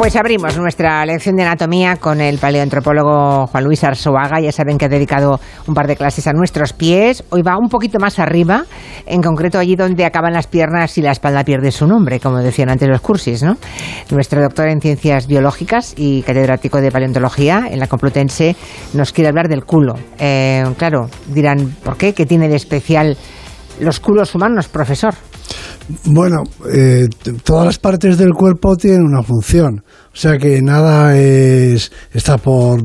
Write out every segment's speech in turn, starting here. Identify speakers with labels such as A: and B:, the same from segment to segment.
A: Pues abrimos nuestra lección de anatomía con el paleoantropólogo Juan Luis Arzuaga. Ya saben que ha dedicado un par de clases a nuestros pies. Hoy va un poquito más arriba, en concreto allí donde acaban las piernas y la espalda pierde su nombre, como decían antes los cursis, ¿no? Nuestro doctor en ciencias biológicas y catedrático de paleontología en la Complutense nos quiere hablar del culo. Eh, claro, dirán, ¿por qué? ¿Qué tiene de especial los culos humanos, profesor?
B: Bueno, eh, todas las partes del cuerpo tienen una función, o sea que nada es, está por,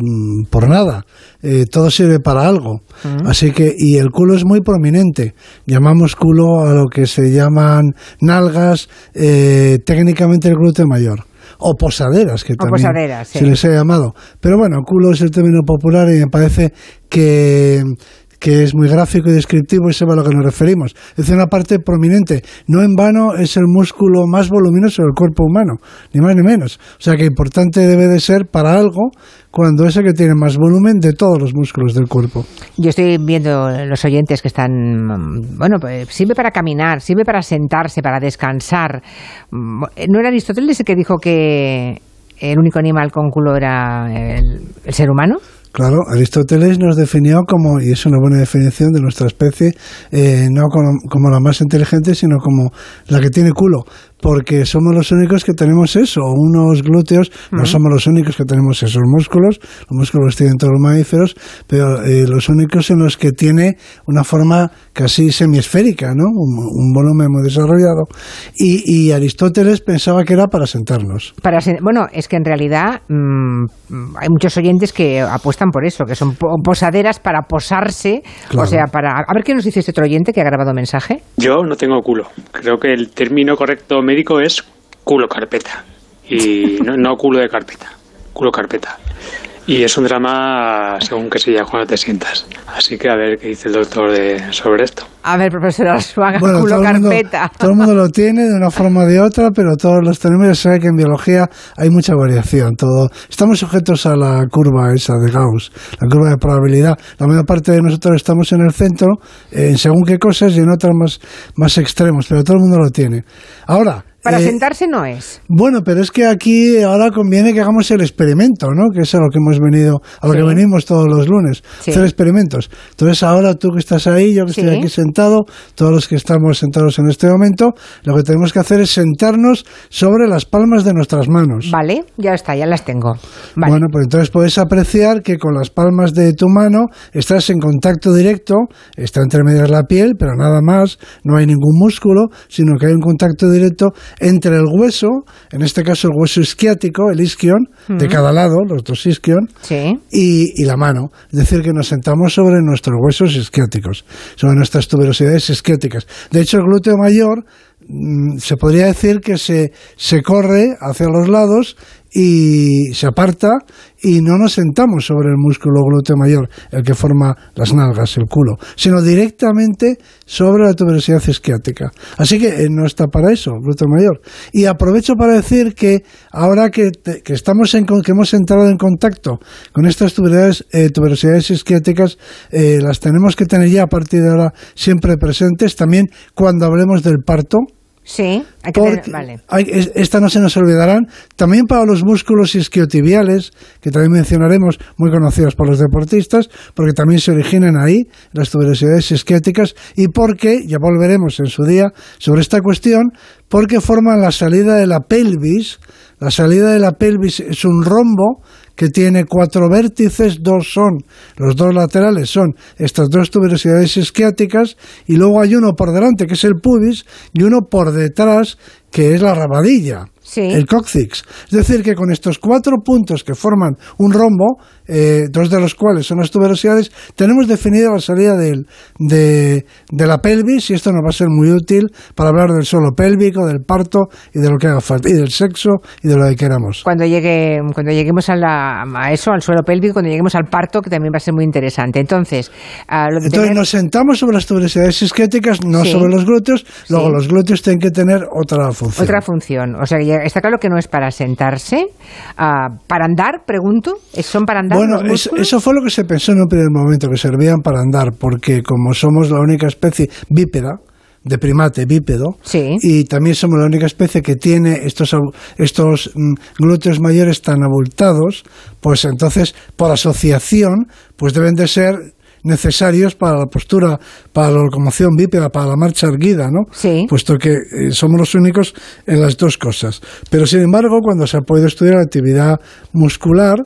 B: por nada, eh, todo sirve para algo. Así que, y el culo es muy prominente, llamamos culo a lo que se llaman nalgas, eh, técnicamente el glúteo mayor. O posaderas, que también se les ha llamado. Pero bueno, culo es el término popular y me parece que que es muy gráfico y descriptivo y se a lo que nos referimos. Es una parte prominente. No en vano es el músculo más voluminoso del cuerpo humano, ni más ni menos. O sea que importante debe de ser para algo cuando es el que tiene más volumen de todos los músculos del cuerpo.
A: Yo estoy viendo los oyentes que están, bueno, pues sirve para caminar, sirve para sentarse, para descansar. ¿No era Aristóteles el que dijo que el único animal con culo era el ser humano?
B: Claro, Aristóteles nos definió como, y es una buena definición de nuestra especie, eh, no como, la más inteligente, sino como la que tiene culo porque somos los únicos que tenemos eso, unos glúteos, no somos los únicos que tenemos esos músculos, los músculos tienen todos los mamíferos, pero eh, los únicos en los que tiene una forma casi semiesférica, ¿no? Un, volumen muy desarrollado. Y, Aristóteles pensaba que era para sentarnos.
A: Para bueno, es que en realidad mm, hay muchos oyentes que apuestan por eso, que son posaderas para posarse, o sea, para... A ver qué nos dice este otro oyente que ha grabado mensaje.
C: Yo no tengo culo. Creo que el término correcto médico es culo carpeta. Y no, culo de carpeta, culo carpeta. Y es un drama según que se llama cuando te sientas. Así que a ver qué dice el doctor de, sobre esto.
A: A ver, profesor Arzuaga, culo carpeta.
B: todo el mundo lo tiene de una forma o de otra, pero todos los tenemos. Ya sabe que en biología hay mucha variación. Todo Estamos sujetos a la curva esa de Gauss, la curva de probabilidad. La mayor parte de nosotros estamos en el centro, en según qué cosas, y en otras más, más extremos, pero todo el mundo lo tiene. Ahora,
A: para eh, sentarse no es.
B: Bueno, pero es que aquí ahora conviene que hagamos el experimento, ¿no? Que es a lo que hemos venido, a lo que venimos todos los lunes, hacer experimentos. Entonces ahora tú que estás ahí, yo que estoy aquí sentado, todos los que estamos sentados en este momento, lo que tenemos que hacer es sentarnos sobre las palmas de nuestras manos.
A: Vale, ya está, ya las tengo.
B: Bueno, pues entonces puedes apreciar que con las palmas de tu mano estás en contacto directo, está entre medias la piel, pero nada más, no hay ningún músculo, sino que hay un contacto directo entre el hueso, en este caso el hueso isquiático, el isquion, de cada lado, los dos isquion, y, la mano. Es decir, que nos sentamos sobre nuestros huesos isquiáticos, sobre nuestras tuberosidades isquiáticas. De hecho, el glúteo mayor mm, se podría decir que se, se corre hacia los lados y se aparta y no nos sentamos sobre el músculo glúteo mayor, el que forma las nalgas, el culo, sino directamente sobre la tuberosidad isquiática. Así que eh, no está para eso, glúteo mayor. Y aprovecho para decir que ahora que, estamos en, que hemos entrado en contacto con estas tuberosidades, eh, tuberosidades isquiáticas, eh, las tenemos que tener ya a partir de ahora siempre presentes, también cuando hablemos del parto,
A: Sí,
B: hay que vale. esta no se nos olvidarán. También para los músculos isquiotibiales, que también mencionaremos, muy conocidos por los deportistas, porque también se originan ahí las tuberosidades isquiáticas y porque, ya volveremos en su día sobre esta cuestión, porque forman la salida de la pelvis. La salida de la pelvis es un rombo que tiene cuatro vértices, dos son, los dos laterales son estas dos tuberosidades isquiáticas y luego hay uno por delante que es el pubis y uno por detrás que es la rabadilla el cóccix. Es decir, que con estos cuatro puntos que forman un rombo, eh, dos de los cuales son las tuberosidades, tenemos definida la salida del, de, la pelvis y esto nos va a ser muy útil para hablar del suelo pélvico, del parto y de lo que haga falta, y del sexo y de lo que queramos.
A: Cuando, llegue, cuando lleguemos a, la, a eso, al suelo pélvico, cuando lleguemos al parto, que también va a ser muy interesante. Entonces,
B: Entonces nos sentamos sobre las tuberosidades isquéticas, no sobre los glúteos, luego los glúteos tienen que tener otra función.
A: Otra función, o sea, está claro que no es para sentarse. Ah, ¿Para andar, pregunto? ¿Son para andar?
B: Bueno, eso fue lo que se pensó en un primer momento, que servían para andar, porque como somos la única especie bípeda, de primate bípedo.
A: Sí.
B: Y también somos la única especie que tiene estos, estos mm, glúteos mayores tan abultados, pues entonces, por asociación, pues deben de ser necesarios para la postura, para la locomoción bípeda, para la marcha erguida, ¿no?
A: Sí.
B: Puesto que eh, somos los únicos en las dos cosas. Pero sin embargo, cuando se ha podido estudiar la actividad muscular,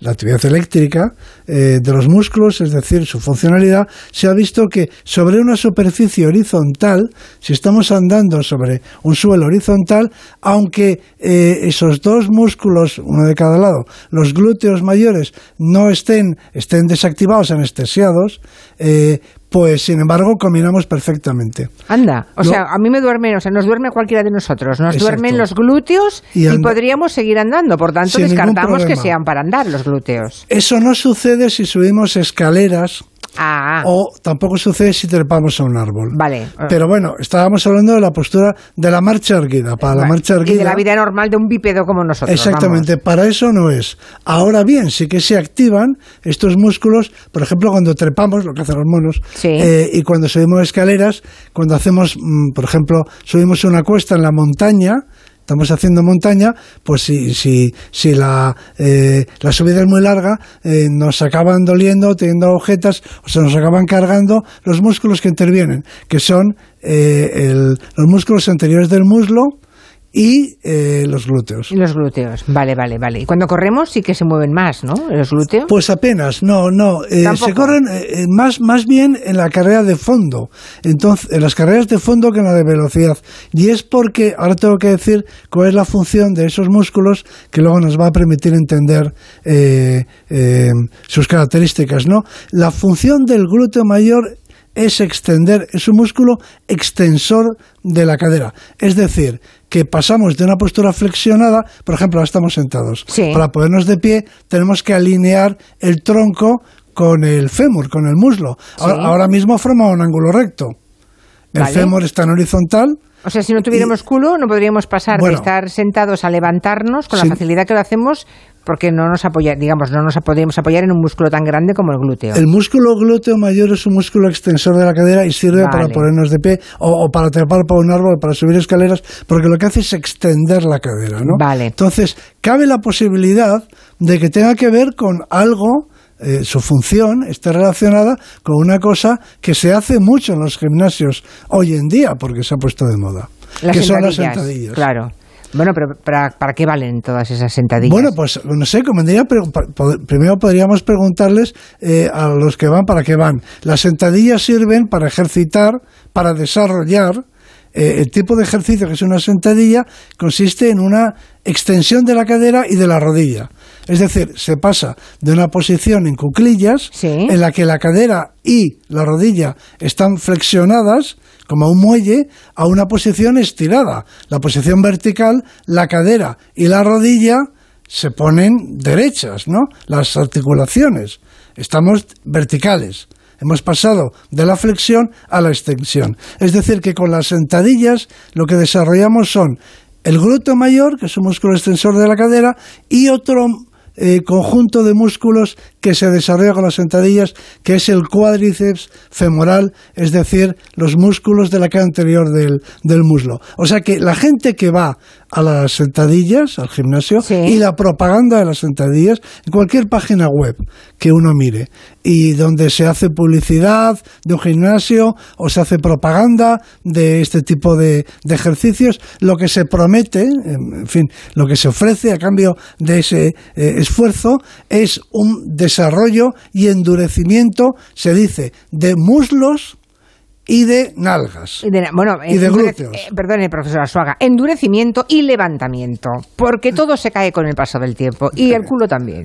B: la actividad eléctrica eh, de los músculos, es decir, su funcionalidad, se ha visto que sobre una superficie horizontal, si estamos andando sobre un suelo horizontal, aunque eh, esos dos músculos, uno de cada lado, los glúteos mayores, no estén, estén desactivados, anestesiados, eh, pues sin embargo combinamos perfectamente.
A: Anda, o
B: No.
A: sea, a mí me duerme, o sea, nos duerme cualquiera de nosotros, nos
B: Exacto.
A: duermen los glúteos
B: Y
A: podríamos seguir andando, por tanto
B: Sin
A: descartamos que sean para andar los glúteos.
B: Eso no sucede si subimos escaleras
A: Ah,
B: o tampoco sucede si trepamos a un árbol.
A: vale.
B: Pero bueno, estábamos hablando de la postura de la marcha erguida. Para la marcha erguida.
A: Y de la vida normal de un bípedo como nosotros.
B: Exactamente, para eso no es. Ahora bien, sí que se activan estos músculos, por ejemplo, cuando trepamos, lo que hacen los monos,
A: Sí.
B: eh, y cuando subimos escaleras, cuando hacemos, mm, por ejemplo, subimos una cuesta en la montaña, estamos haciendo montaña, pues si, si, si la, eh, la subida es muy larga, eh, nos acaban doliendo, teniendo agujetas, o se nos acaban cargando los músculos que intervienen, que son eh, el- los músculos anteriores del muslo y eh, los glúteos.
A: Y los glúteos, vale, vale, vale. Y cuando corremos sí que se mueven más, ¿no? Los glúteos.
B: Pues apenas, no, no. eh, se corren eh, eh, más, más bien en la carrera de fondo. Entonces, en las carreras de fondo que en la de velocidad. Y es porque, ahora tengo que decir cuál es la función de esos músculos que luego nos va a permitir entender eh, sus características, ¿no? La función del glúteo mayor es extender, es un músculo extensor de la cadera. Es decir, que pasamos de una postura flexionada, por ejemplo, ahora estamos sentados.
A: Sí.
B: Para ponernos de pie tenemos que alinear el tronco con el fémur, con el muslo. Ahora,
A: Sí.
B: ahora mismo forma un ángulo recto. El
A: Vale.
B: fémur está en horizontal.
A: O sea, si no tuviéramos culo, no podríamos pasar
B: Bueno.
A: de estar sentados a levantarnos con
B: Sí.
A: la facilidad que lo hacemos, porque no nos apoya, digamos, no nos podríamos apoyar en un músculo tan grande como el glúteo.
B: El músculo glúteo mayor es un músculo extensor de la cadera y sirve
A: Vale.
B: para ponernos de pie o, o para trepar por un árbol, para subir escaleras, porque lo que hace es extender la cadera, ¿no?
A: Vale.
B: Entonces, cabe la posibilidad de que tenga que ver con algo eh, su función esté relacionada con una cosa que se hace mucho en los gimnasios hoy en día, porque se ha puesto de moda,
A: Las
B: que son las
A: sentadillas. Claro. Bueno, pero ¿para, ¿para qué valen todas esas sentadillas?
B: Bueno, pues no sé, primero podríamos preguntarles eh, a los que van para qué van. Las sentadillas sirven para ejercitar, para desarrollar. eh, el tipo de ejercicio que es una sentadilla consiste en una extensión de la cadera y de la rodilla. Es decir, se pasa de una posición en cuclillas,
A: Sí.
B: en la que la cadera y la rodilla están flexionadas, como un muelle, a una posición estirada. La posición vertical, la cadera y la rodilla se ponen derechas, ¿no? Las articulaciones. Estamos verticales. Hemos pasado de la flexión a la extensión. Es decir, que con las sentadillas lo que desarrollamos son el glúteo mayor, que es un músculo extensor de la cadera, y otro eh, conjunto de músculos que se desarrolla con las sentadillas, que es el cuádriceps femoral, es decir, los músculos de la cara anterior del, del muslo. O sea que la gente que va a las sentadillas, al gimnasio,
A: Sí.
B: y la propaganda de las sentadillas, en cualquier página web que uno mire, y donde se hace publicidad de un gimnasio o se hace propaganda de este tipo de, de ejercicios, lo que se promete, en fin, lo que se ofrece a cambio de ese eh, esfuerzo es un desarrollo y endurecimiento, se dice, de muslos y de nalgas.
A: Y de- bueno,
B: Y de
A: endurec-
B: glúteos.
A: eh, perdone, profesora Suaga, endurecimiento y levantamiento, porque todo se cae con el paso del tiempo y el culo también,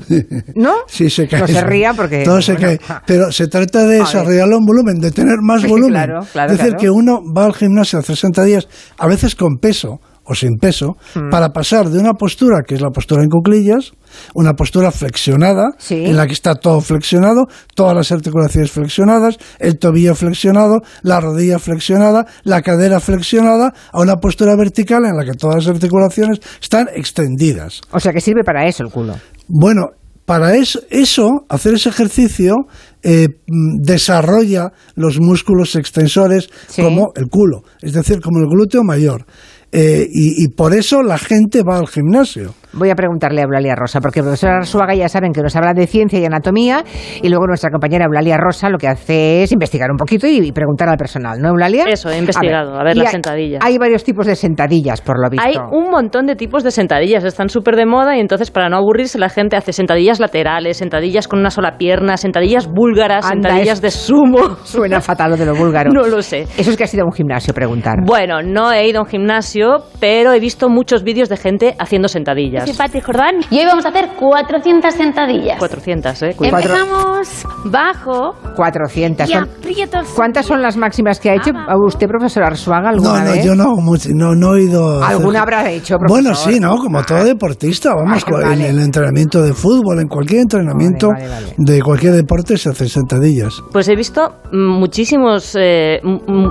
A: ¿no?
B: Sí, se cae.
A: No se ría porque
B: Todo se cae. Pero se trata de desarrollarlo en volumen, de tener más volumen.
A: claro, claro,
B: es decir,
A: claro.
B: que uno va al gimnasio a hacer sentadillas, a veces con peso o sin peso,
A: Mm.
B: para pasar de una postura, que es la postura en cuclillas, una postura flexionada,
A: Sí.
B: en la que está todo flexionado, todas las articulaciones flexionadas, el tobillo flexionado, la rodilla flexionada, la cadera flexionada, a una postura vertical en la que todas las articulaciones están extendidas.
A: O sea que sirve para eso el culo.
B: Bueno, para eso, eso hacer ese ejercicio, eh, mm, desarrolla los músculos extensores como el culo, es decir, como el glúteo mayor. Eh, y, por eso la gente va al gimnasio.
A: Voy a preguntarle a Eulalia Rosa, porque el profesor Arzuaga ya saben que nos habla de ciencia y anatomía, y luego nuestra compañera Eulalia Rosa lo que hace es investigar un poquito y, preguntar al personal, ¿no, Eulalia?
D: Eso, he investigado, a ver, las sentadillas.
A: Hay varios tipos de sentadillas, por lo visto.
D: Hay un montón de tipos de sentadillas, están súper de moda, y entonces para no aburrirse la gente hace sentadillas laterales, sentadillas con una sola pierna, sentadillas búlgaras, sentadillas de sumo.
A: Suena fatal lo de lo búlgaro.
D: no lo sé.
A: Eso es que has ido a un gimnasio, preguntar.
D: Bueno, no he ido a un gimnasio, pero he visto muchos vídeos de gente haciendo sentadillas.
E: Soy Pati Jordán y hoy vamos a hacer 400 sentadillas.
D: 400, ¿eh?
E: Empezamos bajo.
A: 400.
E: Y
A: ¿Cuántas son las máximas que ha hecho usted, profesor Arzuaga, alguna
B: no,
A: no,
B: yo no, no, no he ido...
A: ¿Alguna habrá hecho,
B: profesor? Bueno, sí, ¿no? Como todo deportista, vamos, en el entrenamiento de fútbol, en cualquier entrenamiento de cualquier deporte se hacen sentadillas.
D: Pues he visto muchísimos eh,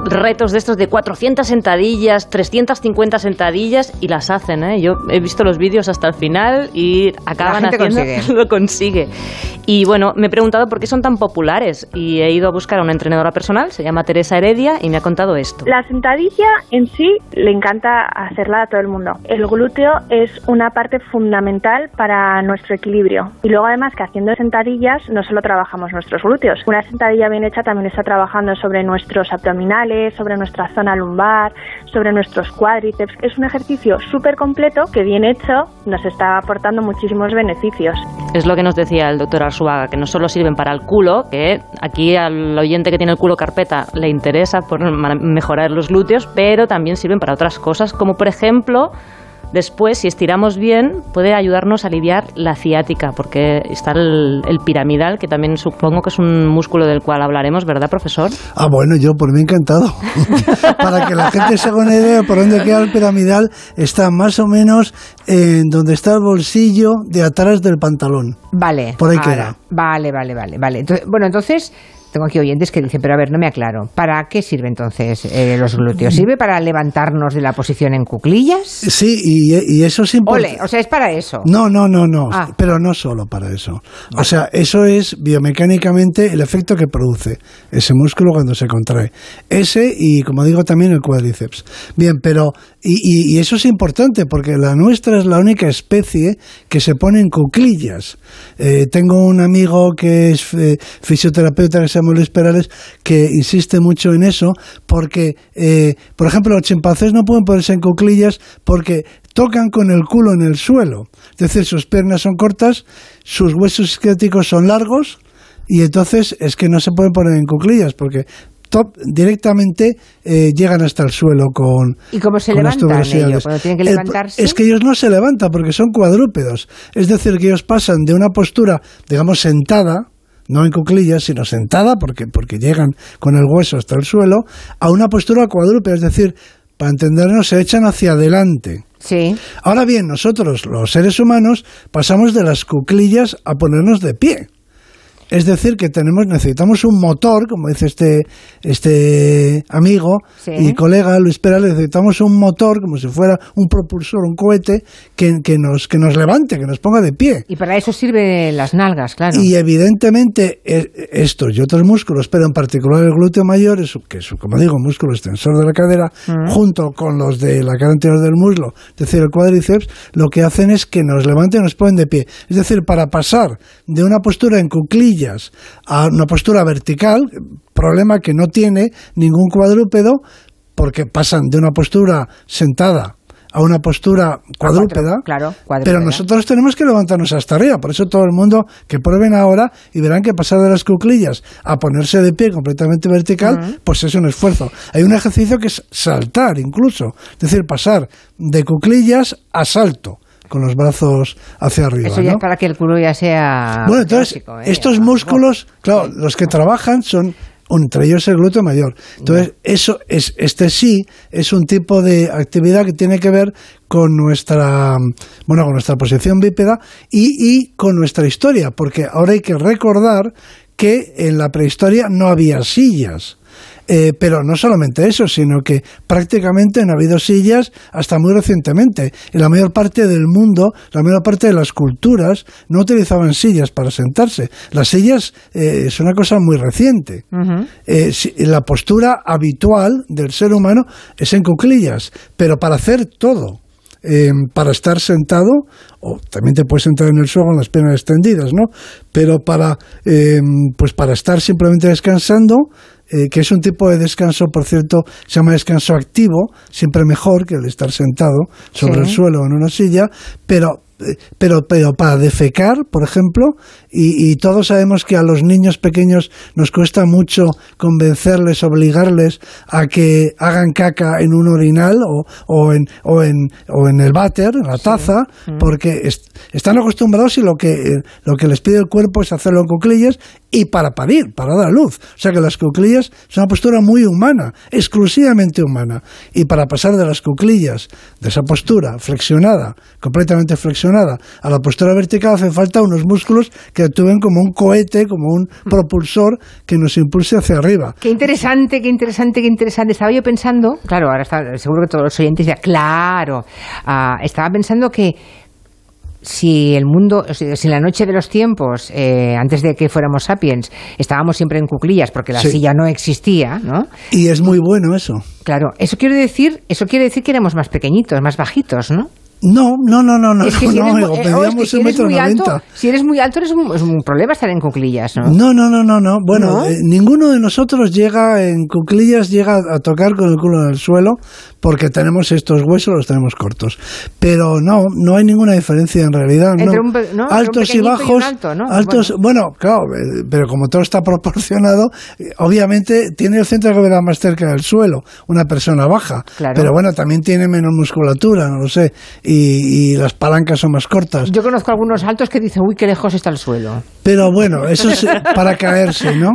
D: retos de estos de 400 sentadillas, 350 sentadillas y las hacen, ¿eh? Yo he visto los vídeos hasta el final y acaban haciendo...
A: Consigue.
D: Lo consigue. Y bueno, me he preguntado por qué son tan populares y he ido a buscar a una entrenadora personal, se llama Teresa Heredia y me ha contado esto.
F: La sentadilla en sí le encanta hacerla a todo el mundo. El glúteo es una parte fundamental para nuestro equilibrio. Y luego además que haciendo sentadillas no solo trabajamos nuestros glúteos. Una sentadilla bien hecha también está trabajando sobre nuestros abdominales, sobre nuestra zona lumbar, sobre nuestros cuádriceps. Es un ejercicio súper completo que bien hecho nos está aportando muchísimos beneficios.
D: Es lo que nos decía el doctor Arzuaga, que no solo sirven para el culo, que aquí al oyente que tiene el culo carpeta le interesa por mejorar los glúteos, pero también sirven para otras cosas, como por ejemplo Después, si estiramos bien, puede ayudarnos a aliviar la ciática, porque está el, piramidal, que también supongo que es un músculo del cual hablaremos, ¿verdad, profesor?
B: Ah, bueno, yo por mí encantado. Para que la gente se haga una idea por dónde queda el piramidal, está más o menos en donde está el bolsillo de atrás del pantalón.
A: Vale.
B: Por ahí queda.
A: Vale, vale, vale, vale. bueno, entonces tengo aquí oyentes que dicen, pero a ver, no me aclaro. ¿Para qué sirve entonces eh, los glúteos? ¿Sirve para levantarnos de la posición en cuclillas?
B: Sí, y, eso es importante.
A: Ole, o sea, es para eso.
B: No, no, no, no. Ah. Pero no solo para eso. O sea, eso es biomecánicamente el efecto que produce ese músculo cuando se contrae. Ese y, como digo, también el cuádriceps. Bien, pero. Y, y eso es importante porque la nuestra es la única especie que se pone en cuclillas. Eh, tengo un amigo que es eh, fisioterapeuta que se Luis Perales, que insiste mucho en eso, porque, eh, por ejemplo, los chimpancés no pueden ponerse en cuclillas porque tocan con el culo en el suelo. Es decir, sus piernas son cortas, sus huesos esqueléticos son largos, y entonces es que no se pueden poner en cuclillas porque top, directamente eh, llegan hasta el suelo con.
A: ¿Y cómo se levantan ellos cuando tienen que levantarse?
B: es que ellos no se levantan porque son cuadrúpedos. Es decir, que ellos pasan de una postura, digamos, sentada, no en cuclillas, sino sentada, porque, porque llegan con el hueso hasta el suelo, a una postura cuadrúpeda, es decir, para entendernos, se echan hacia adelante.
A: Sí.
B: Ahora bien, nosotros, los seres humanos, pasamos de las cuclillas a ponernos de pie. Es decir, que tenemos, necesitamos un motor, como dice este, este amigo y colega Luis Perales, necesitamos un motor, como si fuera un propulsor, un cohete, que, que, nos, que nos levante, que nos ponga de pie.
A: Y para eso sirven las nalgas, claro.
B: Y evidentemente e, estos y otros músculos, pero en particular el glúteo mayor, es, que es, como digo, músculo extensor de la cadera, mm. junto con los de la cara anterior del muslo, es decir, el cuádriceps, lo que hacen es que nos levanten y nos ponen de pie. Es decir, para pasar de una postura en a una postura vertical, problema que no tiene ningún cuadrúpedo porque pasan de una postura sentada a una postura cuadrúpeda,
A: claro,
B: pero nosotros tenemos que levantarnos hasta arriba. Por eso todo el mundo que prueben ahora y verán que pasar de las cuclillas a ponerse de pie completamente vertical, pues es un esfuerzo. Hay un ejercicio que es saltar incluso, es decir, pasar de cuclillas a salto con los brazos hacia arriba.
A: Eso ya es para que el culo ya sea.
B: Bueno, entonces, ¿eh? estos músculos, claro, los que trabajan son entre ellos el glúteo mayor. Entonces, eso es, este sí es un tipo de actividad que tiene que ver con nuestra, bueno, con nuestra posición bípeda y, y con nuestra historia, porque ahora hay que recordar que en la prehistoria no había sillas. Eh, pero no solamente eso, sino que prácticamente no ha habido sillas hasta muy recientemente. En la mayor parte del mundo, la mayor parte de las culturas no utilizaban sillas para sentarse. Las sillas eh, es una cosa muy reciente. Eh, la postura habitual del ser humano es en cuclillas, pero para hacer todo. para estar sentado, o también te puedes sentar en el suelo con las piernas extendidas, ¿no? Pero para, pues para estar simplemente descansando, eh, que es un tipo de descanso, por cierto, se llama descanso activo, siempre mejor que el estar sentado sobre el suelo o en una silla, pero pero, pero para defecar, por ejemplo, y, todos sabemos que a los niños pequeños nos cuesta mucho convencerles, obligarles a que hagan caca en un orinal o, o, en, o, en, o en el váter, en la taza, mm. porque están acostumbrados y lo que, lo que les pide el cuerpo es hacerlo en cuclillas y para parir, para dar luz. O sea que las cuclillas son una postura muy humana, exclusivamente humana. Y para pasar de las cuclillas, de esa postura flexionada, completamente flexionada, a la postura vertical, hace falta unos músculos que actúen como un cohete, como un hmm. propulsor que nos impulse hacia arriba.
A: Qué interesante, qué interesante, qué interesante. Estaba yo pensando, claro, ahora está, seguro que todos los oyentes ya, claro, ah, estaba pensando que si el mundo, si la noche de los tiempos, eh, antes de que fuéramos sapiens, estábamos siempre en cuclillas porque la silla no existía, ¿no?
B: Y es muy bueno eso.
A: Claro, eso quiere decir, eso quiere decir que éramos más pequeñitos, más bajitos, ¿no?
B: No, no, no, no, no.
A: Es que si eres, muy, eh, alto, si eres muy alto es un, problema estar en cuclillas, ¿no?
B: No, no, no, no, no. Bueno, eh, ninguno de nosotros llega en cuclillas, llega a tocar con el culo en el suelo, porque tenemos estos huesos, los tenemos cortos. Pero no, no hay ninguna diferencia en realidad. Entre
A: ¿no?
B: Altos y bajos. Altos, bueno. claro, eh, pero como todo está proporcionado, obviamente tiene el centro de gravedad más cerca del suelo, una persona baja. Pero bueno, también tiene menos musculatura, no lo sé y, las palancas son más cortas.
A: Yo conozco algunos altos que dicen, uy, qué lejos está el suelo.
B: Pero bueno, eso es para caerse, ¿no?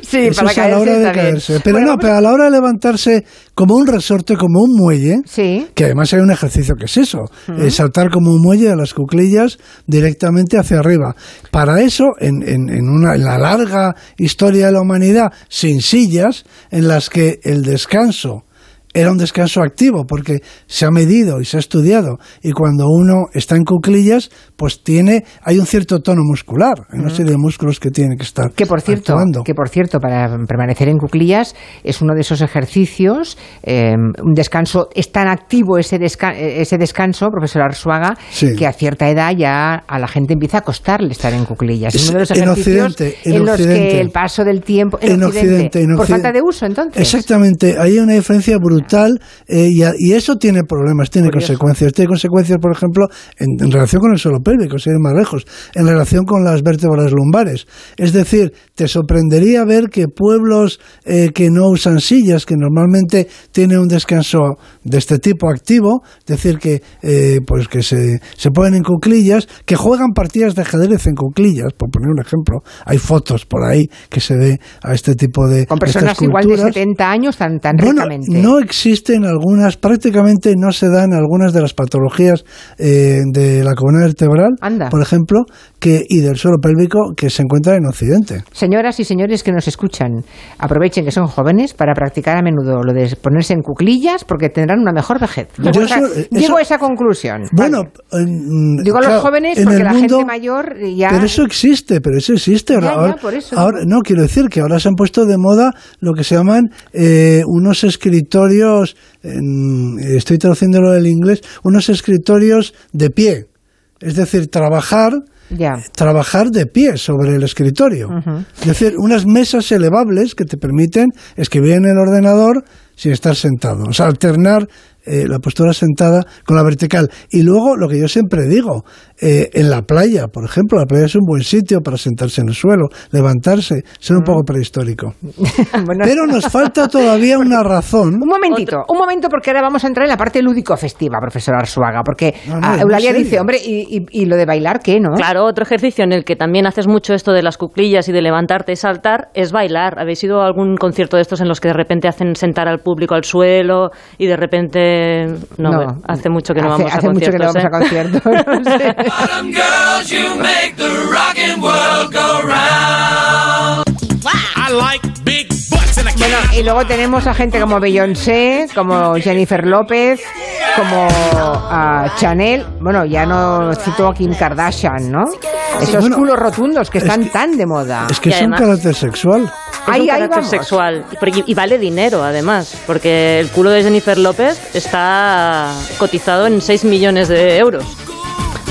A: Sí, para caerse.
B: A la hora de caerse. Pero no, pero a la hora de levantarse como un resorte, como un muelle,
A: sí.
B: que además hay un ejercicio que es eso, saltar como un muelle a las cuclillas directamente hacia arriba. Para eso, en, en, una, en la larga historia de la humanidad, sin sillas, en las que el descanso era un descanso activo porque se ha medido y se ha estudiado. Y cuando uno está en cuclillas pues tiene hay un cierto tono muscular. Hay una serie de músculos que tienen que estar
A: que por cierto que por cierto para permanecer en cuclillas es uno de esos ejercicios eh, un descanso es tan activo ese ese descanso profesor Arzuaga que a cierta edad ya a la gente empieza a costarle estar en cuclillas. Es uno de los ejercicios en, los que el paso del tiempo
B: en, Occidente,
A: por falta de uso entonces.
B: Exactamente hay una diferencia brutal eh, y, eso tiene problemas, tiene consecuencias. Tiene consecuencias, por ejemplo, en, relación con el suelo pélvico, si ir más lejos, en relación con las vértebras lumbares. Es decir, te sorprendería ver que pueblos eh, que no usan sillas, que normalmente tienen un descanso de este tipo activo, es decir, que, eh, pues que se, se ponen en cuclillas, que juegan partidas de ajedrez en cuclillas, por poner un ejemplo. Hay fotos por ahí que se ve a este tipo de.
A: Con personas igual de 70 años tan, tan
B: bueno,
A: ricamente.
B: No existen algunas, prácticamente no se dan algunas de las patologías eh, de la columna vertebral, por ejemplo, que, y del suelo pélvico que se encuentra en Occidente.
A: Señoras y señores que nos escuchan, aprovechen que son jóvenes para practicar a menudo lo de ponerse en cuclillas porque tendrán una mejor vejez. Llego, a esa conclusión.
B: Bueno,
A: digo a los jóvenes porque la gente mayor ya.
B: Pero eso existe, pero eso existe. Ahora, ahora, no, quiero decir que ahora se han puesto de moda lo que se llaman eh, unos escritorios, estoy traduciéndolo del inglés, unos escritorios de pie. Es decir, trabajar trabajar de pie sobre el escritorio. Es decir, unas mesas elevables que te permiten escribir en el ordenador sin estar sentado. O sea, alternar eh, la postura sentada con la vertical. Y luego, lo que yo siempre digo, eh, en la playa, por ejemplo, la playa es un buen sitio para sentarse en el suelo, levantarse, ser un poco prehistórico. Pero nos falta todavía una razón.
A: Un momentito, un momento, porque ahora vamos a entrar en la parte lúdico-festiva, profesor Arzuaga, porque Eulalia dice, hombre, y, y, lo de bailar qué, no?
D: Claro, otro ejercicio en el que también haces mucho esto de las cuclillas y de levantarte y saltar es bailar. ¿Habéis ido a algún concierto de estos en los que de repente hacen sentar al público al suelo y de repente no, hace mucho que no vamos
A: hace
D: a
A: mucho que no vamos a conciertos. I like big. Bueno, y luego tenemos a gente como Beyoncé, como Jennifer López, como a Chanel. Bueno, ya no cito a Kim Kardashian, ¿no? Esos
B: Bueno,
A: culos rotundos que
B: es
A: están
B: que-
A: tan de moda.
B: Es que es un carácter sexual.
D: Es
A: Ahí-
D: un carácter
A: vamos.
D: sexual y, y vale dinero además, porque el culo de Jennifer López está cotizado en 6 millones de euros.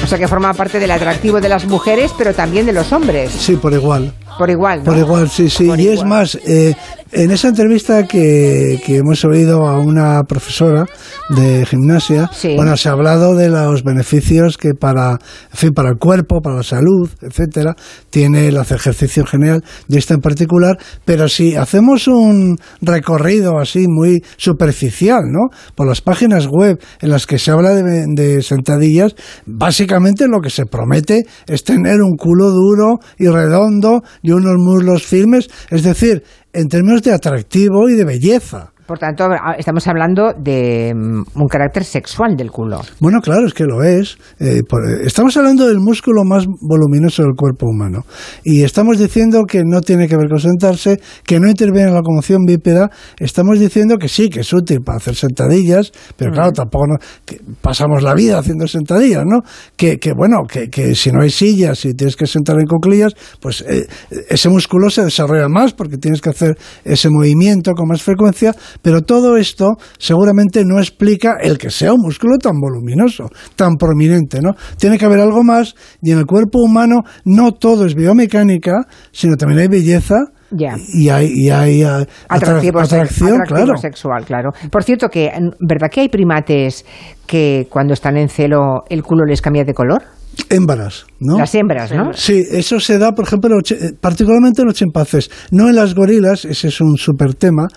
A: O sea que forma parte del atractivo de las mujeres, pero también de los hombres,
B: Sí, por igual.
A: Por igual. ¿no?
B: Por igual, sí, sí.
A: Por
B: y es más, eh, en esa entrevista que, que hemos oído a una profesora de gimnasia,
A: Sí.
B: bueno, se ha hablado de los beneficios que para, en fin, para el cuerpo, para la salud, etcétera, tiene el hacer ejercicio en general, y esta en particular, pero si hacemos un recorrido así muy superficial, ¿no? Por las páginas web en las que se habla de, de sentadillas, básicamente lo que se promete es tener un culo duro y redondo y unos muslos firmes, es decir, en términos de atractivo y de belleza.
A: Por tanto, estamos hablando de mm, un carácter sexual del culo.
B: Bueno, claro, es que lo es. Eh, por- eh, estamos hablando del músculo más voluminoso del cuerpo humano. Y estamos diciendo que no tiene que ver con sentarse, que no interviene en la locomoción bípeda. Estamos diciendo que sí, que es útil para hacer sentadillas, pero claro, tampoco no- que pasamos la vida haciendo sentadillas, ¿no? Que, que bueno, que, que si no hay sillas y tienes que sentar en cuclillas, pues eh, ese músculo se desarrolla más porque tienes que hacer ese movimiento con más frecuencia, pero todo esto seguramente no explica el que sea un músculo tan voluminoso, tan prominente, ¿no? Tiene que haber algo más y en el cuerpo humano no todo es biomecánica, sino también hay belleza
A: Ya.
B: y hay, y hay atra-
A: Atractivo,
B: atracción,
A: atractivo
B: claro.
A: sexual, claro. Por cierto, que ¿verdad que hay primates que cuando están en celo el culo les cambia de color?
B: Hémbaras, ¿no?
A: Las hembras, ¿no?
B: Sí, eso se da, por ejemplo, eh, particularmente en los chimpancés. No en las gorilas, ese es un super tema.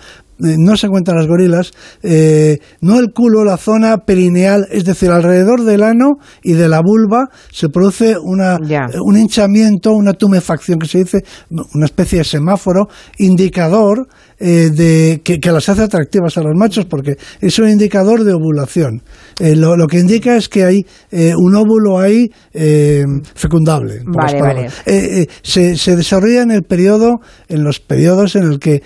B: Eh, No se encuentran las gorilas, eh, no el culo, la zona perineal, es decir, alrededor del ano y de la vulva se produce una, eh, un hinchamiento, una tumefacción que se dice, una especie de semáforo, indicador eh, de que, que las hace atractivas a los machos, porque es un indicador de ovulación. Eh, lo, lo que indica es que hay eh, un óvulo ahí fecundable.
A: Vale,
B: se, se desarrolla en el periodo, en los periodos en el que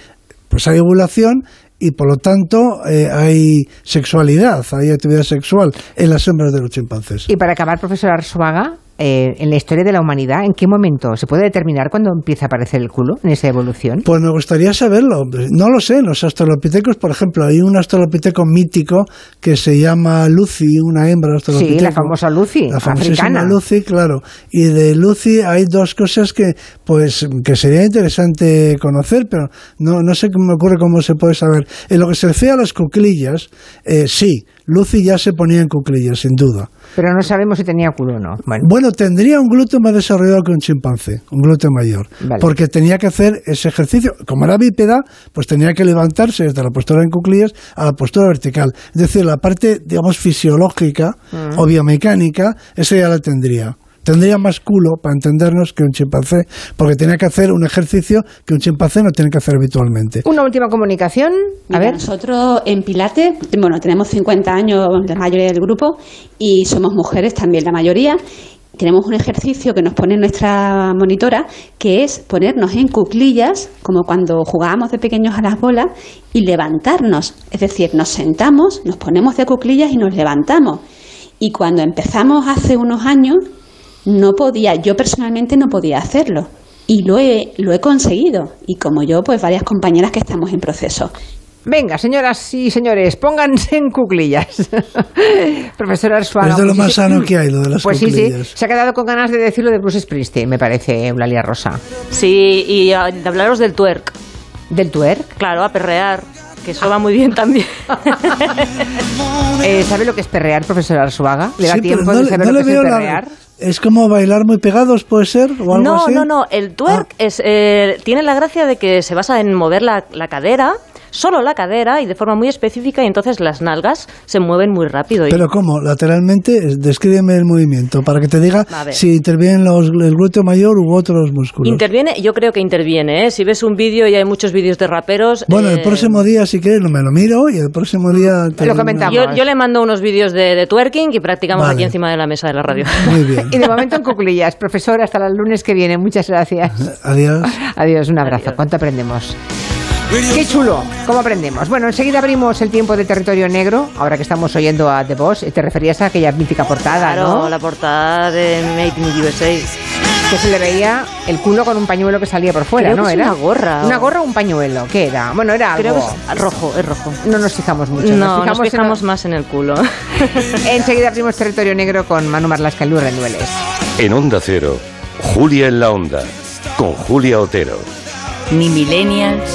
B: pues hay ovulación y por lo tanto eh, hay sexualidad, hay actividad sexual en las hembras de los chimpancés.
A: Y para acabar, profesor Arzuaga, eh, en la historia de la humanidad, ¿en qué momento se puede determinar cuándo empieza a aparecer el culo en esa evolución?
B: Pues me gustaría saberlo. No lo sé. Los australopitecos, por ejemplo, hay un australopiteco mítico que se llama Lucy, una hembra australopiteco.
A: Sí, la famosa Lucy,
B: La
A: africana.
B: Lucy, claro. Y de Lucy hay dos cosas que, pues, que sería interesante conocer, pero no, no sé cómo me ocurre cómo se puede saber. En lo que se refiere a las cuclillas, eh, sí, Lucy ya se ponía en cuclillas, sin duda.
A: Pero no sabemos si tenía culo o no. Bueno,
B: Bueno, tendría un glúteo más desarrollado que un chimpancé, un glúteo mayor,
A: Vale.
B: porque tenía que hacer ese ejercicio. Como era bípeda, pues tenía que levantarse desde la postura en cuclillas a la postura vertical. Es decir, la parte, digamos, fisiológica
A: Mm.
B: o biomecánica, esa ya la tendría. Tendría más culo, para entendernos, que un chimpancé, porque tenía que hacer un ejercicio que un chimpancé no tiene que hacer habitualmente.
A: una última comunicación. A
G: Mira,
A: ver,
G: Nosotros en Pilates, bueno, tenemos 50 años la mayoría del grupo y somos mujeres también la mayoría. Tenemos un ejercicio que nos pone nuestra monitora, que es ponernos en cuclillas, como cuando jugábamos de pequeños a las bolas, y levantarnos. Es decir, nos sentamos, nos ponemos de cuclillas y nos levantamos. Y cuando empezamos hace unos años, no podía, yo personalmente no podía hacerlo. Y lo he, lo he conseguido. Y como yo, pues varias compañeras que estamos en proceso.
A: venga, señoras y señores, pónganse en cuclillas. Profesor Arzuaga.
B: Es de lo más sano que hay, lo de las
A: Pues sí, sí,
B: cuclillas.
A: se ha quedado con ganas de decirlo de Bruce Springsteen, me parece, Eulalia Rosa.
D: Sí, y ah, de hablaros del twerk.
A: ¿Del twerk?
D: Claro, a perrear, que eso va muy bien también.
A: Eh, ¿Sabe lo que es perrear, profesor Arzuaga? ¿Le da
B: Sí,
A: tiempo
B: no
A: de saber
B: no
A: lo que es
B: la-
A: perrear?
B: Es como bailar muy pegados, puede ser, o algo
D: no,
B: así.
D: no, no. El twerk es, eh, tiene la gracia de que se basa en mover la, la cadera, solo la cadera y de forma muy específica, y entonces las nalgas se mueven muy rápido. y-
B: Pero ¿cómo? Lateralmente, Es- descríbeme el movimiento para que te diga si intervienen los, el glúteo mayor u otros músculos.
D: Interviene, yo creo que interviene, ¿eh? Si ves un vídeo y hay muchos vídeos de raperos.
B: bueno, el
D: eh,
B: próximo día, si quieres, me lo miro y el próximo día... te
A: Lo comentamos.
D: Yo, yo le mando unos vídeos de, de twerking y practicamos
B: Vale.
D: aquí encima de la mesa de la radio.
B: Muy bien.
A: Y de momento en cuclillas. Profesor, hasta el lunes que viene. Muchas gracias.
B: Adiós.
A: Adiós, un abrazo.
D: Adiós.
A: ¿Cuánto aprendemos? Qué chulo, ¿cómo aprendemos? Bueno, enseguida abrimos el tiempo de territorio negro, ahora que estamos oyendo a The Boss. Te referías a aquella mítica portada,
D: Claro,
A: ¿no?
D: la portada de Made in USA.
A: Que se le veía el culo con un pañuelo que salía por fuera,
D: Creo
A: ¿no?
D: que es
A: ¿Era?
D: una gorra.
A: ¿Una gorra o un pañuelo? ¿Qué era? Bueno, era algo...
D: Creo que es rojo, es rojo.
A: No nos fijamos mucho.
D: No, nos
A: en-
D: fijamos más en el culo.
A: Enseguida abrimos territorio negro con Manu Marlasca y Luis Rendueles.
H: En Onda Cero, Julia en la Onda, con Julia Otero.
I: Ni millennials,